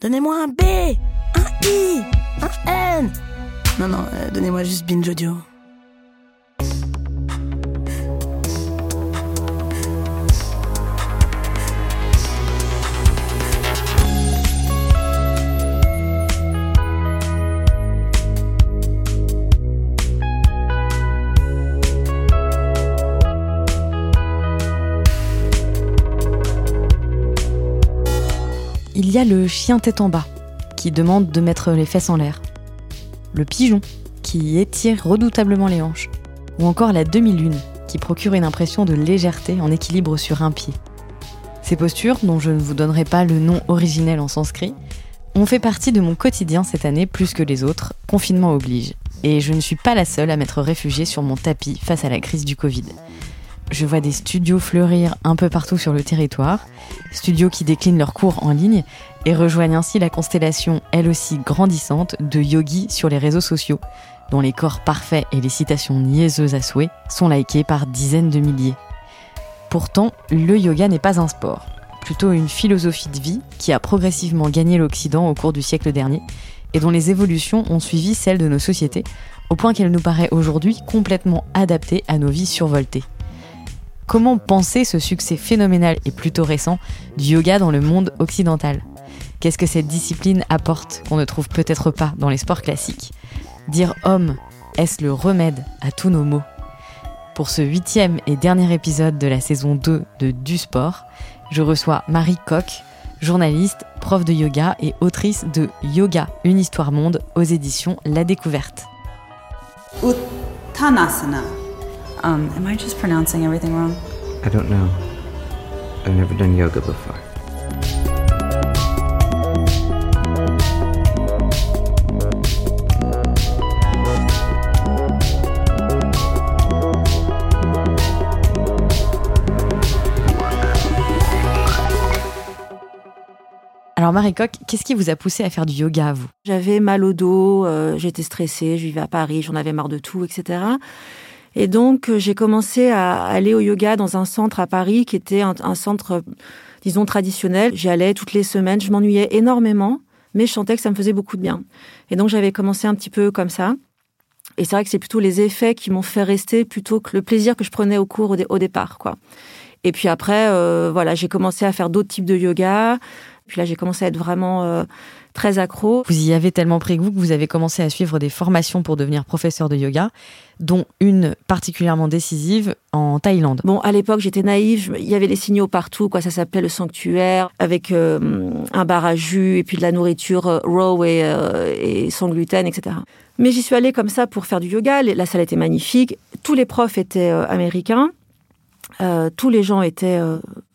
Donnez-moi un B, un I, un N. Non, non, euh, donnez-moi juste Binge Audio. Il y a le chien tête en bas, qui demande de mettre les fesses en l'air. Le pigeon, qui étire redoutablement les hanches. Ou encore la demi-lune, qui procure une impression de légèreté en équilibre sur un pied. Ces postures, dont je ne vous donnerai pas le nom originel en sanskrit, ont fait partie de mon quotidien cette année plus que les autres, confinement oblige. Et je ne suis pas la seule à m'être réfugiée sur mon tapis face à la crise du Covid. Je vois des studios fleurir un peu partout sur le territoire, studios qui déclinent leurs cours en ligne et rejoignent ainsi la constellation, elle aussi grandissante, de yogis sur les réseaux sociaux, dont les corps parfaits et les citations niaiseuses à souhait sont likés par dizaines de milliers. Pourtant, le yoga n'est pas un sport, plutôt une philosophie de vie qui a progressivement gagné l'Occident au cours du siècle dernier et dont les évolutions ont suivi celles de nos sociétés, au point qu'elle nous paraît aujourd'hui complètement adaptée à nos vies survoltées. Comment penser ce succès phénoménal et plutôt récent du yoga dans le monde occidental Qu'est-ce que cette discipline apporte qu'on ne trouve peut-être pas dans les sports classiques? Dire homme, est-ce le remède à tous nos maux? Pour ce huitième et dernier épisode de la saison 2 de Du Sport, je reçois Marie Coq, journaliste, prof de yoga et autrice de Yoga, une histoire monde aux éditions La Découverte. Uttanasana. Um, am I just pronouncing everything wrong? I don't know. I've never done yoga before. Alors Marie Coq, qu'est-ce qui vous a poussé à faire du yoga à vous? J'avais mal au dos, euh, j'étais stressée, je vivais à Paris, j'en avais marre de tout, etc. Et donc euh, j'ai commencé à aller au yoga dans un centre à Paris qui était un, centre, disons, traditionnel. J'y allais toutes les semaines, je m'ennuyais énormément, mais je sentais que ça me faisait beaucoup de bien. Et donc j'avais commencé un petit peu comme ça. Et c'est vrai que c'est plutôt les effets qui m'ont fait rester plutôt que le plaisir que je prenais au cours au, au départ, quoi. Et puis après, euh, voilà, j'ai commencé à faire d'autres types de yoga. Puis là, j'ai commencé à être vraiment euh, très accro. Vous y avez tellement pris goût que vous avez commencé à suivre des formations pour devenir professeur de yoga, dont une particulièrement décisive en Thaïlande. Bon, à l'époque, j'étais naïve. Il y avait les signaux partout, quoi. Ça s'appelait le sanctuaire, avec euh, un bar à jus et puis de la nourriture euh, raw et, euh, et sans gluten, etc. Mais j'y suis allée comme ça pour faire du yoga. La salle était magnifique. Tous les profs étaient américains. Tous les gens étaient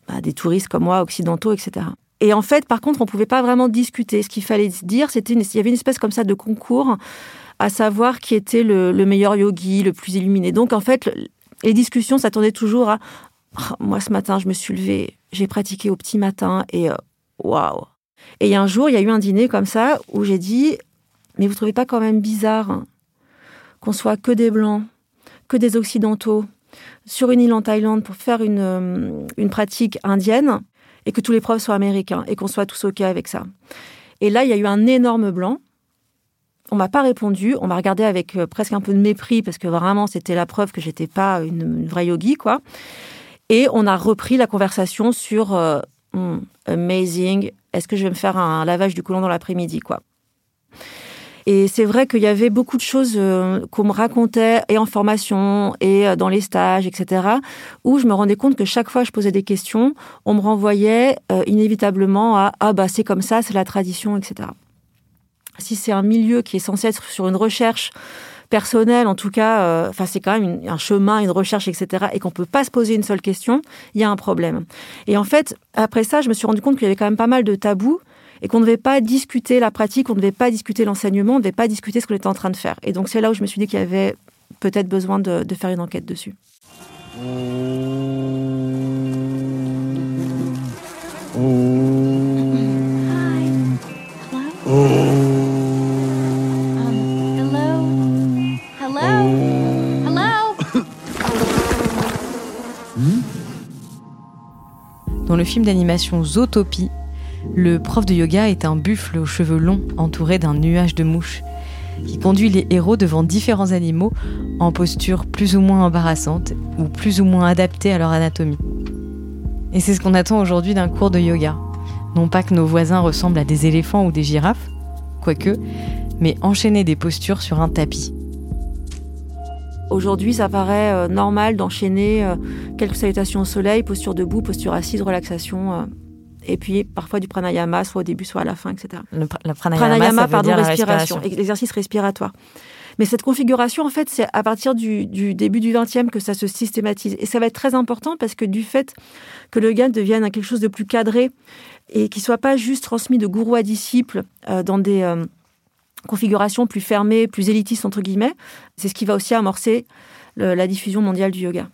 bah, des touristes comme moi, occidentaux, etc. Et en fait, par contre, on pouvait pas vraiment discuter. Ce qu'il fallait dire, c'était une- y avait une espèce comme ça de concours à savoir qui était le, le meilleur yogi, le plus illuminé. Donc, en fait, le- les discussions s'attendaient toujours à Ah, moi, ce matin, je me suis levée, j'ai pratiqué au petit matin et euh, waouh. Et il y a un jour, il y a eu un dîner comme ça où j'ai dit mais vous trouvez pas quand même bizarre qu'on soit que des blancs, que des occidentaux sur une île en Thaïlande pour faire une, euh, une pratique indienne? Et que tous les profs soient américains et qu'on soit tous OK avec ça. Et là, il y a eu un énorme blanc. On m'a pas répondu. On m'a regardé avec euh, presque un peu de mépris parce que vraiment, c'était la preuve que j'étais pas une, vraie yogi, quoi. Et on a repris la conversation sur euh, Hmm, amazing. Est-ce que je vais me faire un lavage du côlon dans l'après-midi, quoi? Et c'est vrai qu'il y avait beaucoup de choses euh, qu'on me racontait, et en formation, et euh, dans les stages, etc., où je me rendais compte que chaque fois que je posais des questions, on me renvoyait euh, inévitablement à Ah, bah, c'est comme ça, c'est la tradition, etc. Si c'est un milieu qui est censé être sur une recherche personnelle, en tout cas, enfin, c'est quand même un chemin, une recherche, etc., et qu'on peut pas se poser une seule question, il y a un problème. Et en fait, après ça, je me suis rendu compte qu'il y avait quand même pas mal de tabous et qu'on ne devait pas discuter la pratique, on ne devait pas discuter l'enseignement, on ne devait pas discuter ce qu'on était en train de faire. Et donc c'est là où je me suis dit qu'il y avait peut-être besoin de, faire une enquête dessus. Dans le film d'animation Zootopie, Le prof de yoga est un buffle aux cheveux longs entouré d'un nuage de mouches qui conduit les héros devant différents animaux en posture plus ou moins embarrassante ou plus ou moins adaptée à leur anatomie. Et c'est ce qu'on attend aujourd'hui d'un cours de yoga. Non pas que nos voisins ressemblent à des éléphants ou des girafes, quoique, mais enchaîner des postures sur un tapis. Aujourd'hui, ça paraît euh, normal d'enchaîner euh, quelques salutations au soleil, posture debout, posture assise, relaxation, euh, et puis parfois du pranayama, soit au début, soit à la fin, etc. Le, pr- la pranayama, ça veut pardon, dire respiration, respiration. l'exercice respiratoire. Mais cette configuration, en fait, c'est à partir du, du début du 20e que ça se systématise. Et ça va être très important parce que du fait que le yoga devienne quelque chose de plus cadré et qui soit pas juste transmis de gourou à disciple euh, dans des euh, configurations plus fermées, plus élitistes, entre guillemets, c'est ce qui va aussi amorcer le- la diffusion mondiale du yoga.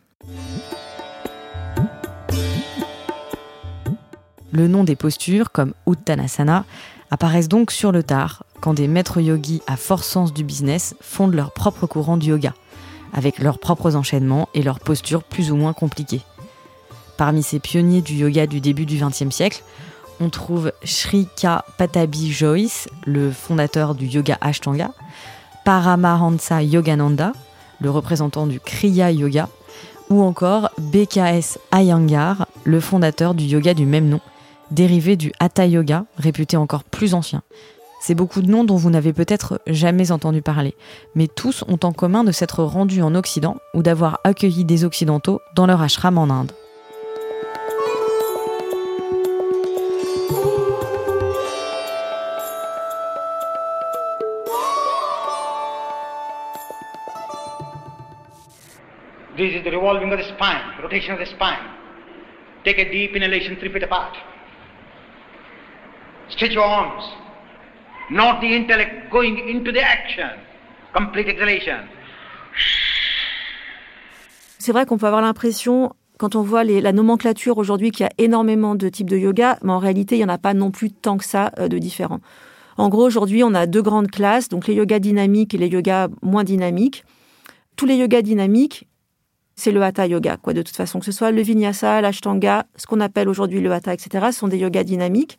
Le nom des postures, comme Uttanasana, apparaissent donc sur le tard, quand des maîtres yogis à fort sens du business fondent leur propre courant du yoga, avec leurs propres enchaînements et leurs postures plus ou moins compliquées. Parmi ces pionniers du yoga du début du XXe siècle, on trouve Sri K. Patabi Joyce, le fondateur du yoga Ashtanga, Paramahansa Yogananda, le représentant du Kriya Yoga, ou encore BKS Iyengar, le fondateur du yoga du même nom, dérivé du Hatha Yoga, réputé encore plus ancien. C'est beaucoup de noms dont vous n'avez peut-être jamais entendu parler, mais tous ont en commun de s'être rendus en Occident ou d'avoir accueilli des Occidentaux dans leur ashram en Inde. This is revolving of the spine, rotation of the spine. Take a deep inhalation three feet apart. Your arms. Not the intellect going into the action. Complete exhalation. C'est vrai qu'on peut avoir l'impression, quand on voit la nomenclature aujourd'hui, qu'il y a énormément de types de yoga, mais en réalité, il n'y en a pas non plus tant que ça euh, de différents. En gros, aujourd'hui, on a deux grandes classes, donc les yogas dynamiques et les yogas moins dynamiques. Tous les yogas dynamiques, c'est le hatha yoga, quoi, de toute façon. Que ce soit le vinyasa, l'ashtanga, ce qu'on appelle aujourd'hui le hatha, etc., sont des yogas dynamiques.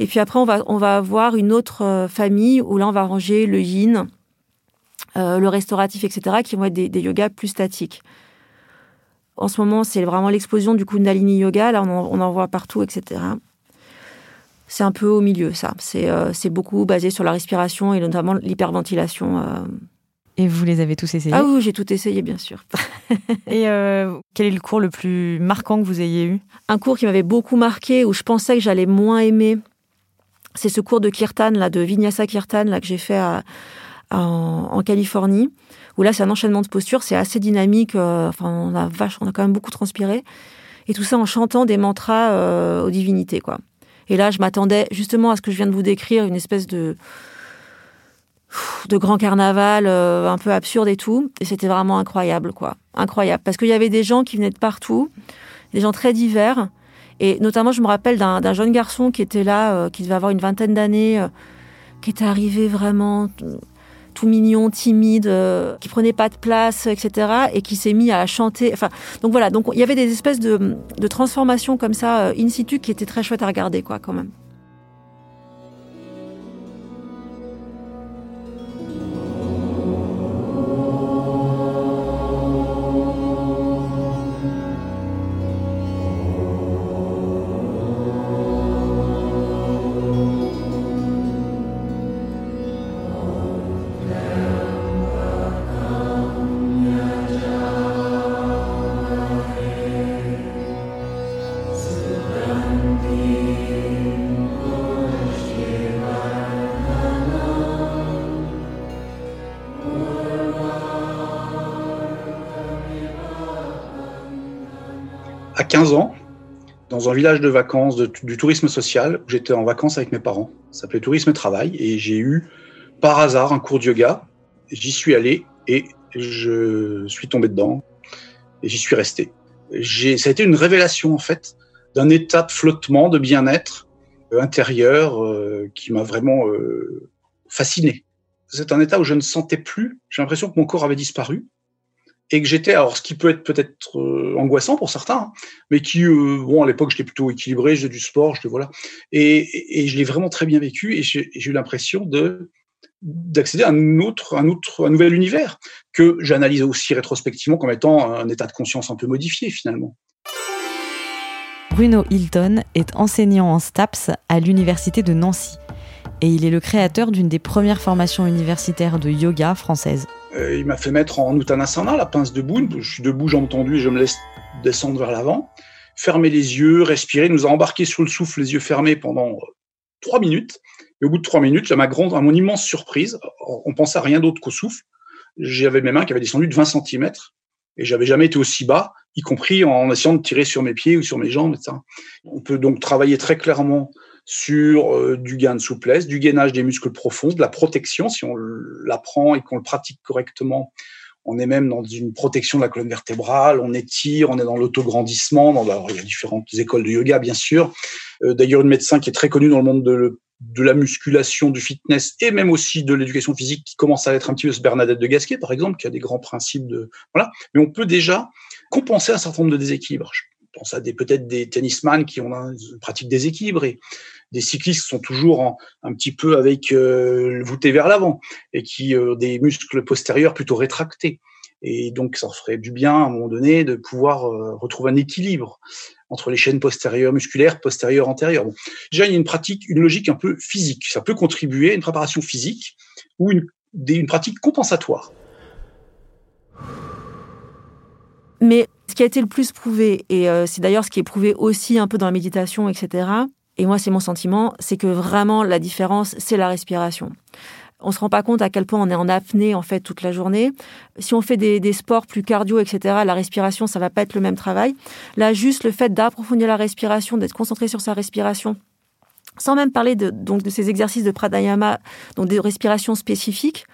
Et puis après, on va, on va avoir une autre euh, famille où là, on va ranger le yin, euh, le restauratif, etc., qui vont être des, des yogas plus statiques. En ce moment, c'est vraiment l'explosion du Kundalini Yoga. Là, on en, on en voit partout, etc. C'est un peu au milieu, ça. C'est euh, beaucoup basé sur la respiration et notamment l'hyperventilation. euh. Et vous les avez tous essayés? Ah oui, oui, j'ai tout essayé, bien sûr. Et euh, quel est le cours le plus marquant que vous ayez eu? Un cours qui m'avait beaucoup marqué, où je pensais que j'allais moins aimer, c'est ce cours de Kirtan, là, de Vinyasa Kirtan, là, que j'ai fait en, Californie, où là, c'est un enchaînement de postures, c'est assez dynamique, euh, on a vache, on a quand même beaucoup transpiré, et tout ça en chantant des mantras euh, aux divinités, quoi. Et là, je m'attendais justement à ce que je viens de vous décrire, une espèce de de grand carnaval euh, un peu absurde et tout, et c'était vraiment incroyable, quoi. Incroyable, parce qu'il y avait des gens qui venaient de partout, des gens très divers, et notamment, je me rappelle d'un jeune garçon qui était là, euh, qui devait avoir une vingtaine d'années, euh, qui était arrivé vraiment tout mignon, timide, euh, qui prenait pas de place, etc., et qui s'est mis à chanter. Enfin, donc voilà. Donc il y avait des espèces de, de transformations comme ça euh, in situ qui étaient très chouettes à regarder, quoi, quand même. 15 ans, dans un village de vacances du tourisme social, où j'étais en vacances avec mes parents. Ça s'appelait Tourisme et Travail. Et j'ai eu, par hasard, un cours de yoga. J'y suis allé et je suis tombé dedans. Et j'y suis resté. Ça a été une révélation, en fait, d'un état de flottement, de bien-être euh, intérieur euh, qui m'a vraiment euh, fasciné. C'est un état où je ne sentais plus. J'ai l'impression que mon corps avait disparu. Et que j'étais, alors ce qui peut être peut-être euh, angoissant pour certains, hein, mais qui, euh, bon, à l'époque, j'étais plutôt équilibré, j'ai du sport, je voilà, et, et je l'ai vraiment très bien vécu, et j'ai eu l'impression de d'accéder à un autre, un autre, un nouvel univers que j'analyse aussi rétrospectivement comme étant un état de conscience un peu modifié finalement. Bruno Hilton est enseignant en STAPS à l'université de Nancy et il est le créateur d'une des premières formations universitaires de yoga françaises. Euh, il m'a fait mettre en Uttanasana, la pince debout. Je suis debout, jambes tendues et je me laisse descendre vers l'avant. Fermer les yeux, respirer. Il nous a embarqué sur le souffle, les yeux fermés pendant euh, trois minutes. Et au bout de trois minutes, à ma grande, à mon immense surprise, on pensait à rien d'autre qu'au souffle. J'avais mes mains qui avaient descendu de 20 cm et j'avais jamais été aussi bas, y compris en essayant de tirer sur mes pieds ou sur mes jambes. Etc. On peut donc travailler très clairement sur euh, du gain de souplesse, du gainage des muscles profonds, de la protection si on l'apprend et qu'on le pratique correctement. On est même dans une protection de la colonne vertébrale, on étire, on est dans l'autograndissement. Il y a différentes écoles de yoga, bien sûr. Euh, d'ailleurs, une médecin qui est très connue dans le monde de, la musculation, du fitness et même aussi de l'éducation physique qui commence à être un petit peu Bernadette de Gasquet, par exemple, qui a des grands principes de, voilà. Mais on peut déjà compenser un certain nombre de déséquilibres. Je pense à des, peut-être des tennisman qui ont une pratique déséquilibre et des cyclistes sont toujours un petit peu avec euh, voûté vers l'avant et qui ont euh, des muscles postérieurs plutôt rétractés. Et donc, ça ferait du bien à un moment donné de pouvoir euh, retrouver un équilibre entre les chaînes postérieures musculaires, postérieures, antérieures. Déjà, il y a une pratique, une logique un peu physique. Ça peut contribuer à une préparation physique ou une, une pratique compensatoire. Mais ce qui a été le plus prouvé, et c'est d'ailleurs ce qui est prouvé aussi un peu dans la méditation, etc., et moi c'est mon sentiment, c'est que vraiment la différence, c'est la respiration. On se rend pas compte à quel point on est en apnée en fait toute la journée. Si on fait des, sports plus cardio, etc., la respiration, ça va pas être le même travail. Là, juste le fait d'approfondir la respiration, d'être concentré sur sa respiration, sans même parler de, donc de ces exercices de pranayama, donc des respirations spécifiques,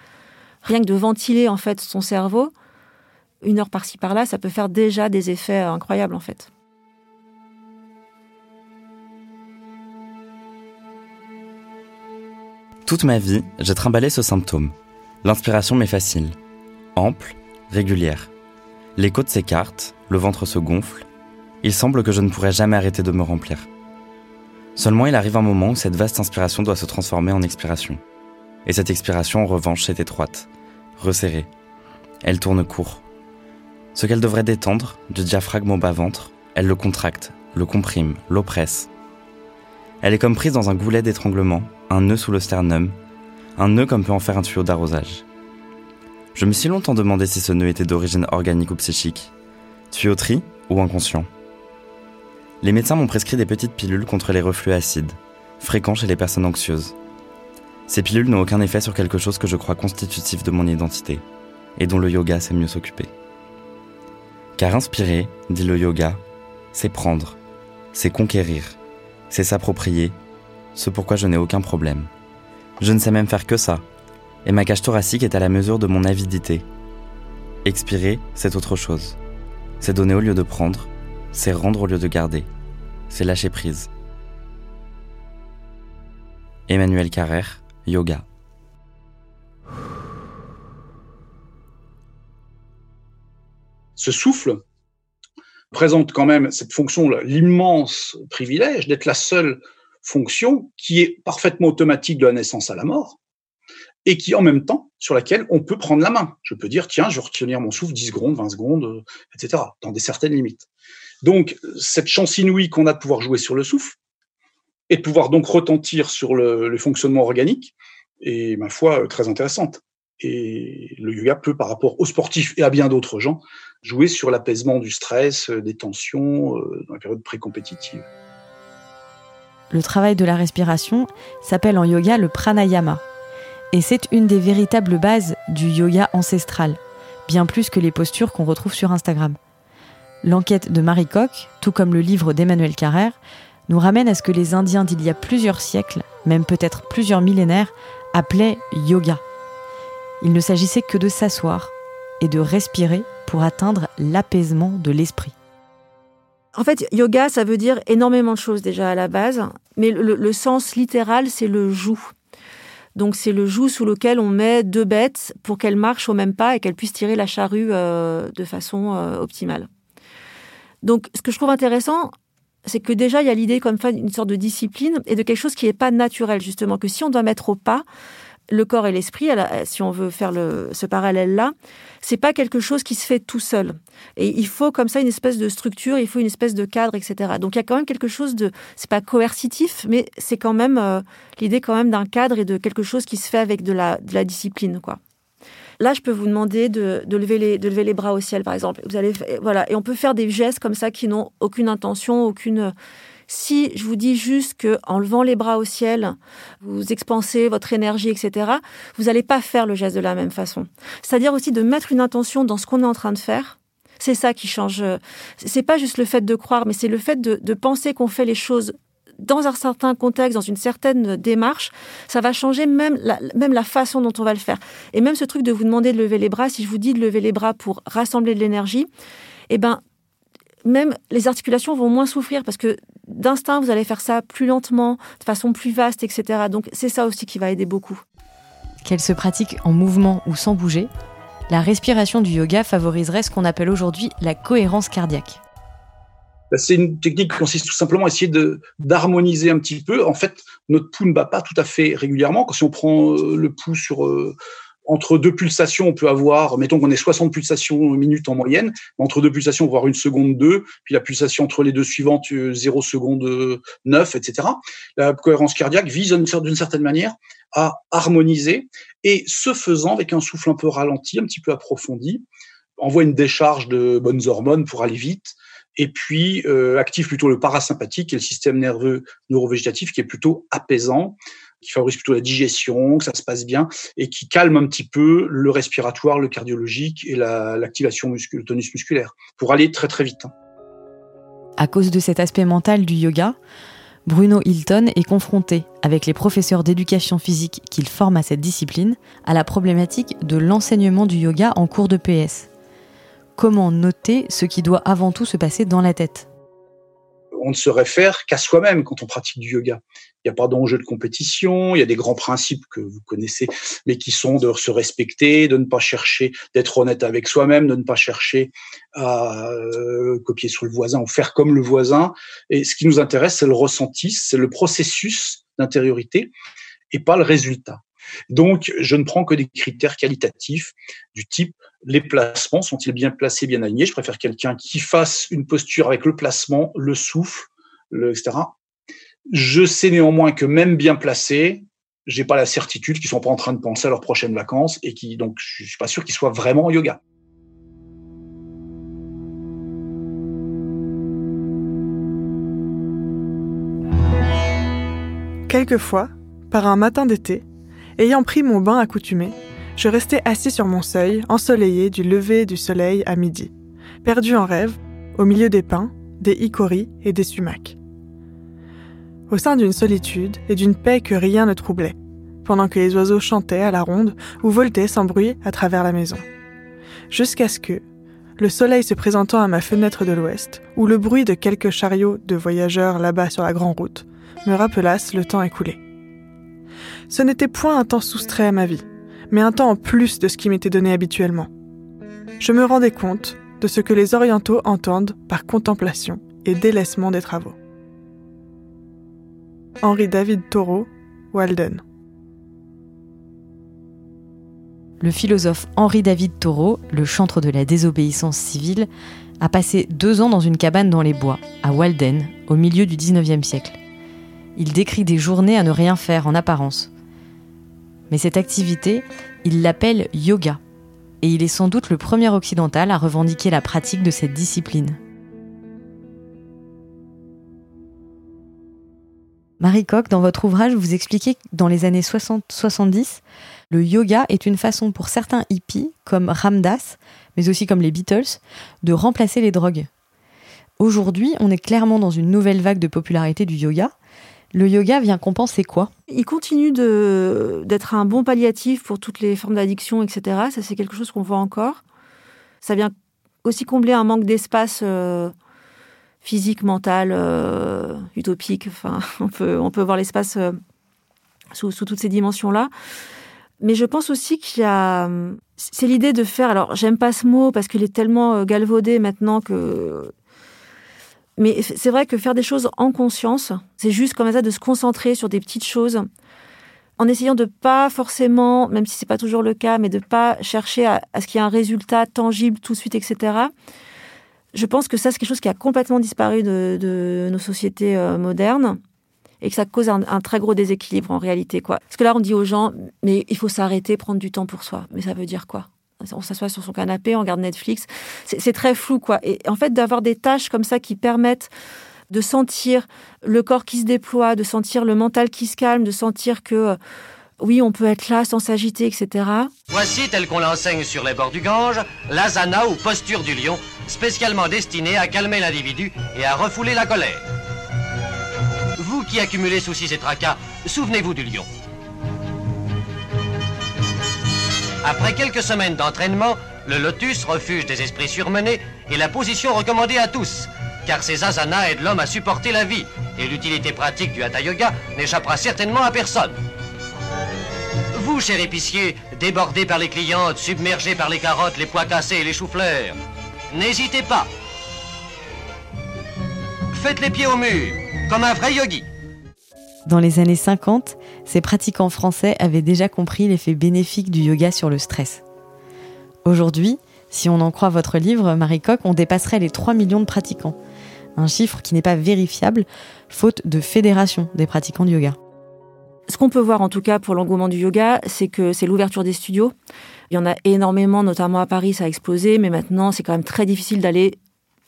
rien que de ventiler en fait son cerveau, une heure par-ci par-là, ça peut faire déjà des effets incroyables en fait. Toute ma vie, j'ai trimballé ce symptôme. L'inspiration m'est facile, ample, régulière. Les côtes s'écartent, le ventre se gonfle. Il semble que je ne pourrai jamais arrêter de me remplir. Seulement, il arrive un moment où cette vaste inspiration doit se transformer en expiration. Et cette expiration, en revanche, est étroite, resserrée. Elle tourne court. Ce qu'elle devrait détendre, du diaphragme au bas-ventre, elle le contracte, le comprime, l'oppresse. Elle est comme prise dans un goulet d'étranglement, un nœud sous le sternum, un nœud comme peut en faire un tuyau d'arrosage. Je me suis longtemps demandé si ce nœud était d'origine organique ou psychique, tuyauterie ou inconscient. Les médecins m'ont prescrit des petites pilules contre les reflux acides, fréquents chez les personnes anxieuses. Ces pilules n'ont aucun effet sur quelque chose que je crois constitutif de mon identité, et dont le yoga sait mieux s'occuper. Car inspirer, dit le yoga, c'est prendre, c'est conquérir, c'est s'approprier, ce pourquoi je n'ai aucun problème. Je ne sais même faire que ça, et ma cage thoracique est à la mesure de mon avidité. Expirer, c'est autre chose. C'est donner au lieu de prendre, c'est rendre au lieu de garder, c'est lâcher prise. Emmanuel Carrère, Yoga. Ce souffle présente quand même cette fonction, l'immense privilège d'être la seule fonction qui est parfaitement automatique de la naissance à la mort et qui en même temps sur laquelle on peut prendre la main. Je peux dire tiens, je vais retenir mon souffle 10 secondes, 20 secondes, euh, etc. dans des certaines limites. Donc cette chance inouïe qu'on a de pouvoir jouer sur le souffle et de pouvoir donc retentir sur le, le fonctionnement organique est ma foi très intéressante. Et le yoga peut, par rapport aux sportifs et à bien d'autres gens, jouer sur l'apaisement du stress, euh, des tensions euh, dans la période pré-compétitive. Le travail de la respiration s'appelle en yoga le pranayama. Et c'est une des véritables bases du yoga ancestral, bien plus que les postures qu'on retrouve sur Instagram. L'enquête de Marie Coq, tout comme le livre d'Emmanuel Carrère, nous ramène à ce que les Indiens d'il y a plusieurs siècles, même peut-être plusieurs millénaires, appelaient yoga. Il ne s'agissait que de s'asseoir et de respirer pour atteindre l'apaisement de l'esprit. En fait, yoga, ça veut dire énormément de choses déjà à la base, mais le, sens littéral, c'est le joug. Donc c'est le joug sous lequel on met deux bêtes pour qu'elles marchent au même pas et qu'elles puissent tirer la charrue euh, de façon euh, optimale. Donc ce que je trouve intéressant, c'est que déjà il y a l'idée comme ça d'une sorte de discipline et de quelque chose qui n'est pas naturel justement, que si on doit mettre au pas, le corps et l'esprit, si on veut faire ce parallèle-là, c'est pas quelque chose qui se fait tout seul. Et il faut comme ça une espèce de structure, il faut une espèce de cadre, etc. Donc il y a quand même quelque chose de, c'est pas coercitif, mais c'est quand même euh, l'idée quand même d'un cadre et de quelque chose qui se fait avec de la, de la discipline, quoi. Là, je peux vous demander de, de, lever les, de lever les bras au ciel, par exemple. Vous allez, voilà, et on peut faire des gestes comme ça qui n'ont aucune intention, aucune si je vous dis juste que en levant les bras au ciel, vous expansez votre énergie, etc., vous n'allez pas faire le geste de la même façon. C'est-à-dire aussi de mettre une intention dans ce qu'on est en train de faire. C'est ça qui change. C'est pas juste le fait de croire, mais c'est le fait de, penser qu'on fait les choses dans un certain contexte, dans une certaine démarche, ça va changer même la, même la façon dont on va le faire. Et même ce truc de vous demander de lever les bras, si je vous dis de lever les bras pour rassembler de l'énergie, eh ben, même les articulations vont moins souffrir parce que d'instinct, vous allez faire ça plus lentement, de façon plus vaste, etc. Donc c'est ça aussi qui va aider beaucoup. Qu'elle se pratique en mouvement ou sans bouger, la respiration du yoga favoriserait ce qu'on appelle aujourd'hui la cohérence cardiaque. C'est une technique qui consiste tout simplement à essayer d'harmoniser un petit peu. En fait, notre pouls ne bat pas tout à fait régulièrement. Quand si on prend euh, le pouls sur euh, entre deux pulsations, on peut avoir, mettons qu'on ait 60 pulsations minutes en moyenne, entre deux pulsations, voire une seconde 2, puis la pulsation entre les deux suivantes, 0 euh, seconde 9, etc. La cohérence cardiaque vise d'une certaine manière à harmoniser et ce faisant, avec un souffle un peu ralenti, un petit peu approfondi, envoie une décharge de bonnes hormones pour aller vite, et puis euh, active plutôt le parasympathique et le système nerveux neurovégétatif qui est plutôt apaisant, qui favorise plutôt la digestion, que ça se passe bien, et qui calme un petit peu le respiratoire, le cardiologique et l'activation la, muscul, tonus musculaire, pour aller très très vite. Hein. À cause de cet aspect mental du yoga, Bruno Hilton est confronté, avec les professeurs d'éducation physique qu'il forme à cette discipline, à la problématique de l'enseignement du yoga en cours de PS. Comment noter ce qui doit avant tout se passer dans la tête? On ne se réfère qu'à soi-même quand on pratique du yoga. Il n'y a pas d'enjeu de compétition, il y a des grands principes que vous connaissez, mais qui sont de se respecter, de ne pas chercher d'être honnête avec soi-même, de ne pas chercher à euh, copier sur le voisin ou faire comme le voisin. Et ce qui nous intéresse, c'est le ressenti, c'est le processus d'intériorité et pas le résultat. Donc, je ne prends que des critères qualitatifs du type les placements sont-ils bien placés, bien alignés? Je préfère quelqu'un qui fasse une posture avec le placement, le souffle, le, etc. Je sais néanmoins que même bien placés, j'ai pas la certitude qu'ils sont pas en train de penser à leurs prochaines vacances et qui donc je suis pas sûr qu'ils soient vraiment en yoga. Quelquefois, par un matin d'été, ayant pris mon bain accoutumé, je restais assis sur mon seuil, ensoleillé du lever du soleil à midi, perdu en rêve, au milieu des pins, des icoris et des sumacs au sein d'une solitude et d'une paix que rien ne troublait, pendant que les oiseaux chantaient à la ronde ou voltaient sans bruit à travers la maison. Jusqu'à ce que, le soleil se présentant à ma fenêtre de l'ouest, ou le bruit de quelques chariots de voyageurs là-bas sur la grande route, me rappelassent le temps écoulé. Ce n'était point un temps soustrait à ma vie, mais un temps en plus de ce qui m'était donné habituellement. Je me rendais compte de ce que les orientaux entendent par contemplation et délaissement des travaux. Henri David Thoreau, Walden. Le philosophe Henri David Thoreau, le chantre de la désobéissance civile, a passé deux ans dans une cabane dans les bois, à Walden, au milieu du XIXe siècle. Il décrit des journées à ne rien faire en apparence. Mais cette activité, il l'appelle yoga, et il est sans doute le premier occidental à revendiquer la pratique de cette discipline. Marie Coq, dans votre ouvrage, vous expliquez que dans les années 60-70, le yoga est une façon pour certains hippies, comme Ramdas, mais aussi comme les Beatles, de remplacer les drogues. Aujourd'hui, on est clairement dans une nouvelle vague de popularité du yoga. Le yoga vient compenser quoi? Il continue d'être un bon palliatif pour toutes les formes d'addiction, etc. Ça, c'est quelque chose qu'on voit encore. Ça vient aussi combler un manque d'espace euh, physique, mental, euh, utopique. Enfin, on peut, voir l'espace euh, sous, sous toutes ces dimensions-là. Mais je pense aussi qu'il y a, c'est l'idée de faire. Alors, j'aime pas ce mot parce qu'il est tellement galvaudé maintenant que. Mais c'est vrai que faire des choses en conscience, c'est juste comme ça de se concentrer sur des petites choses, en essayant de pas forcément, même si c'est pas toujours le cas, mais de pas chercher à, ce qu'il y ait un résultat tangible tout de suite, etc. Je pense que ça, c'est quelque chose qui a complètement disparu de, de nos sociétés euh, modernes et que ça cause un, un, très gros déséquilibre en réalité. Quoi. Parce que là, on dit aux gens, mais il faut s'arrêter, prendre du temps pour soi. Mais ça veut dire quoi? On s'assoit sur son canapé, on regarde Netflix. C'est très flou, quoi. Et en fait, d'avoir des tâches comme ça qui permettent de sentir le corps qui se déploie, de sentir le mental qui se calme, de sentir que euh, oui, on peut être là sans s'agiter, etc. Voici, tel qu'on l'enseigne sur les bords du Gange, l'asana ou posture du lion, spécialement destinée à calmer l'individu et à refouler la colère. Vous qui accumulez soucis et tracas, souvenez-vous du lion. Après quelques semaines d'entraînement, le lotus, refuge des esprits surmenés, est la position recommandée à tous, car ces asanas aident l'homme à supporter la vie, et l'utilité pratique du hatha yoga n'échappera certainement à personne. Vous, cher épicier, débordé par les clientes, submergé par les carottes, les pois cassés et les choux-fleurs, n'hésitez pas. Faites les pieds au mur, comme un vrai yogi. Dans les années 50, ces pratiquants français avaient déjà compris l'effet bénéfique du yoga sur le stress. Aujourd'hui, si on en croit votre livre, Marie Coq, on dépasserait les 3 millions de pratiquants. Un chiffre qui n'est pas vérifiable, faute de fédération des pratiquants de yoga. Ce qu'on peut voir en tout cas pour l'engouement du yoga, c'est que c'est l'ouverture des studios. Il y en a énormément, notamment à Paris, ça a explosé, mais maintenant c'est quand même très difficile d'aller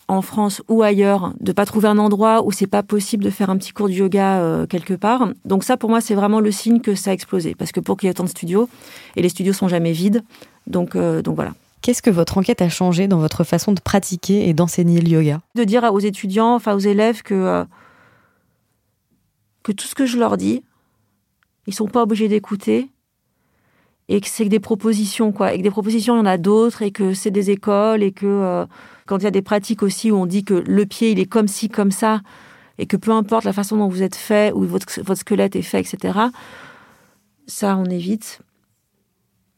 en France ou ailleurs, de pas trouver un endroit où c'est pas possible de faire un petit cours de yoga euh, quelque part. Donc ça, pour moi, c'est vraiment le signe que ça a explosé, parce que pour qu'il y ait autant de studios, et les studios sont jamais vides, donc euh, donc voilà. Qu'est-ce que votre enquête a changé dans votre façon de pratiquer et d'enseigner le yoga? De dire aux étudiants, enfin aux élèves, que euh, que tout ce que je leur dis, ils sont pas obligés d'écouter et que c'est que des propositions quoi. Et que des propositions il y en a d'autres et que c'est des écoles et que euh, quand il y a des pratiques aussi où on dit que le pied il est comme ci comme ça et que peu importe la façon dont vous êtes fait ou votre, votre squelette est fait etc ça on évite.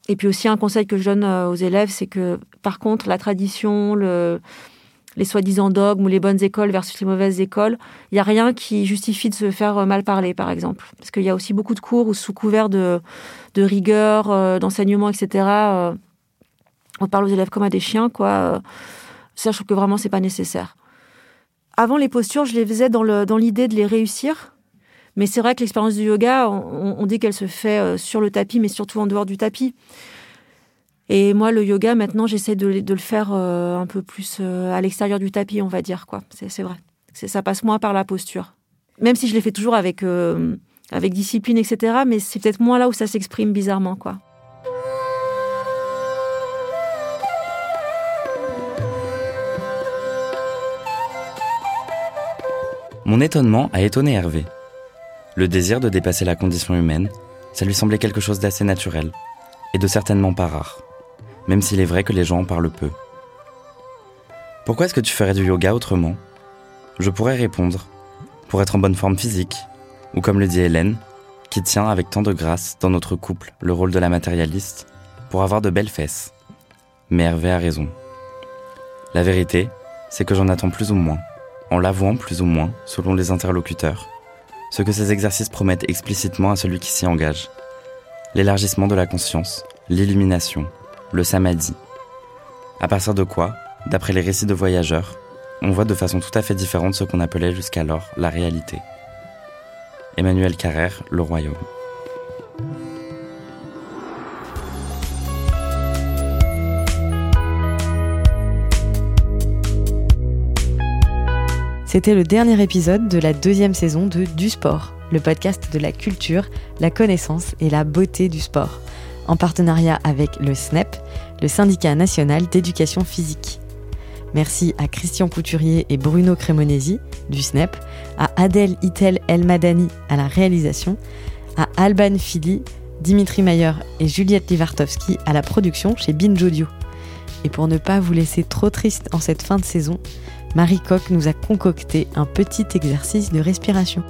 Et puis aussi un conseil que je donne euh, aux élèves c'est que par contre la tradition le les soi-disant dogmes ou les bonnes écoles versus les mauvaises écoles, il n'y a rien qui justifie de se faire mal parler, par exemple. Parce qu'il y a aussi beaucoup de cours où, sous couvert de, de rigueur, euh, d'enseignement, etc., euh, on parle aux élèves comme à des chiens, quoi. Euh, ça, je trouve que vraiment, c'est pas nécessaire. Avant, les postures, je les faisais dans l'idée dans de les réussir. Mais c'est vrai que l'expérience du yoga, on dit qu'elle se fait sur le tapis, mais surtout en dehors du tapis. Et moi, le yoga, maintenant, j'essaie de, le faire euh, un peu plus euh, à l'extérieur du tapis, on va dire. quoi. C'est vrai. Ça passe moins par la posture. Même si je l'ai fait toujours avec, euh, avec discipline, etc. Mais c'est peut-être moins là où ça s'exprime bizarrement. quoi. Mon étonnement a étonné Hervé. Le désir de dépasser la condition humaine, ça lui semblait quelque chose d'assez naturel, et de certainement pas rare même s'il est vrai que les gens en parlent peu. Pourquoi est-ce que tu ferais du yoga autrement? Je pourrais répondre, pour être en bonne forme physique, ou comme le dit Hélène, qui tient avec tant de grâce dans notre couple le rôle de la matérialiste, pour avoir de belles fesses. Mais Hervé a raison. La vérité, c'est que j'en attends plus ou moins, en l'avouant plus ou moins, selon les interlocuteurs, ce que ces exercices promettent explicitement à celui qui s'y engage. L'élargissement de la conscience, l'illumination, le samadhi. À partir de quoi, d'après les récits de voyageurs, on voit de façon tout à fait différente ce qu'on appelait jusqu'alors la réalité. Emmanuel Carrère, Le Royaume. C'était le dernier épisode de la deuxième saison de Du Sport, le podcast de la culture, la connaissance et la beauté du sport en partenariat avec le SNEP, le syndicat national d'éducation physique. Merci à Christian Couturier et Bruno Cremonesi du SNEP, à Adèle Itel Elmadani à la réalisation, à Alban Fili, Dimitri Mayer et Juliette Livartowski à la production chez Binge Audio. Et pour ne pas vous laisser trop triste en cette fin de saison, Marie Coq nous a concocté un petit exercice de respiration.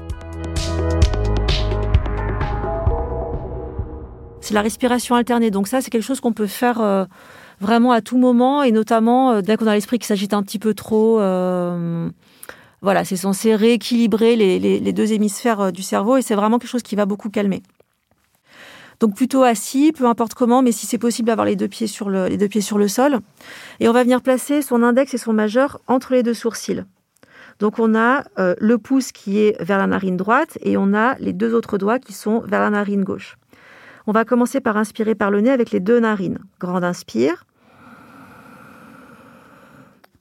C'est la respiration alternée. Donc ça, c'est quelque chose qu'on peut faire euh, vraiment à tout moment, et notamment euh, dès qu'on a l'esprit qui s'agite un petit peu trop. euh, voilà, c'est censé rééquilibrer les, deux hémisphères du cerveau, et c'est vraiment quelque chose qui va beaucoup calmer. Donc plutôt assis, peu importe comment, mais si c'est possible d'avoir les deux pieds sur le, les deux pieds sur le sol. Et on va venir placer son index et son majeur entre les deux sourcils. Donc on a le pouce qui est vers la narine droite et on a les deux autres doigts qui sont vers la narine gauche. On va commencer par inspirer par le nez avec les deux narines. Grande inspire.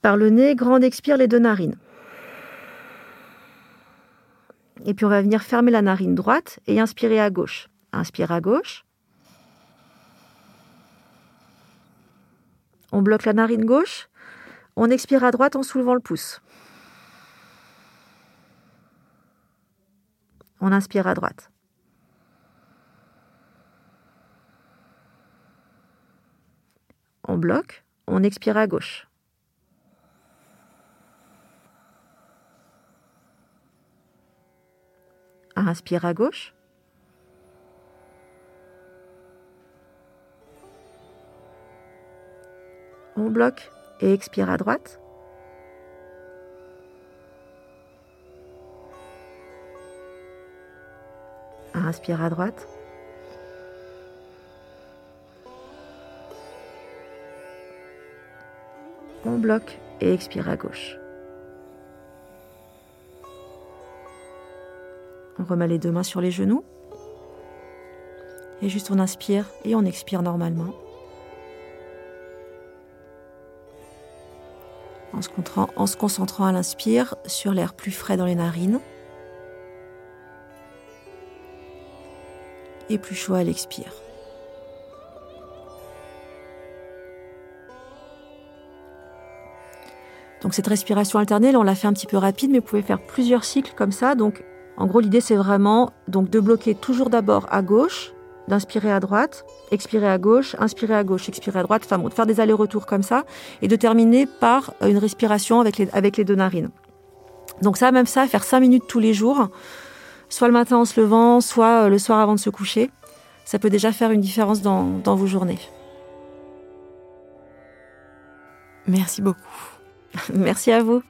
Par le nez, grande expire les deux narines. Et puis on va venir fermer la narine droite et inspirer à gauche. Inspire à gauche. On bloque la narine gauche. On expire à droite en soulevant le pouce. On inspire à droite. On bloque. On expire à gauche. Inspire à gauche. On bloque et expire à droite. Inspire à droite. On bloque et expire à gauche. On remet les deux mains sur les genoux. Et juste on inspire et on expire normalement. En se, concentrant à l'inspire sur l'air plus frais dans les narines. Et plus chaud à l'expire. Donc cette respiration alternée, on l'a fait un petit peu rapide, mais vous pouvez faire plusieurs cycles comme ça. Donc en gros, l'idée c'est vraiment donc de bloquer toujours d'abord à gauche, d'inspirer à droite, expirer à gauche, inspirer à gauche, expirer à droite, enfin bon, de faire des allers-retours comme ça, et de terminer par une respiration avec les, avec deux narines. Donc ça, même ça, faire 5 minutes tous les jours, soit le matin en se levant, soit euh, le soir avant de se coucher, ça peut déjà faire une différence dans vos journées. Merci beaucoup. Merci à vous.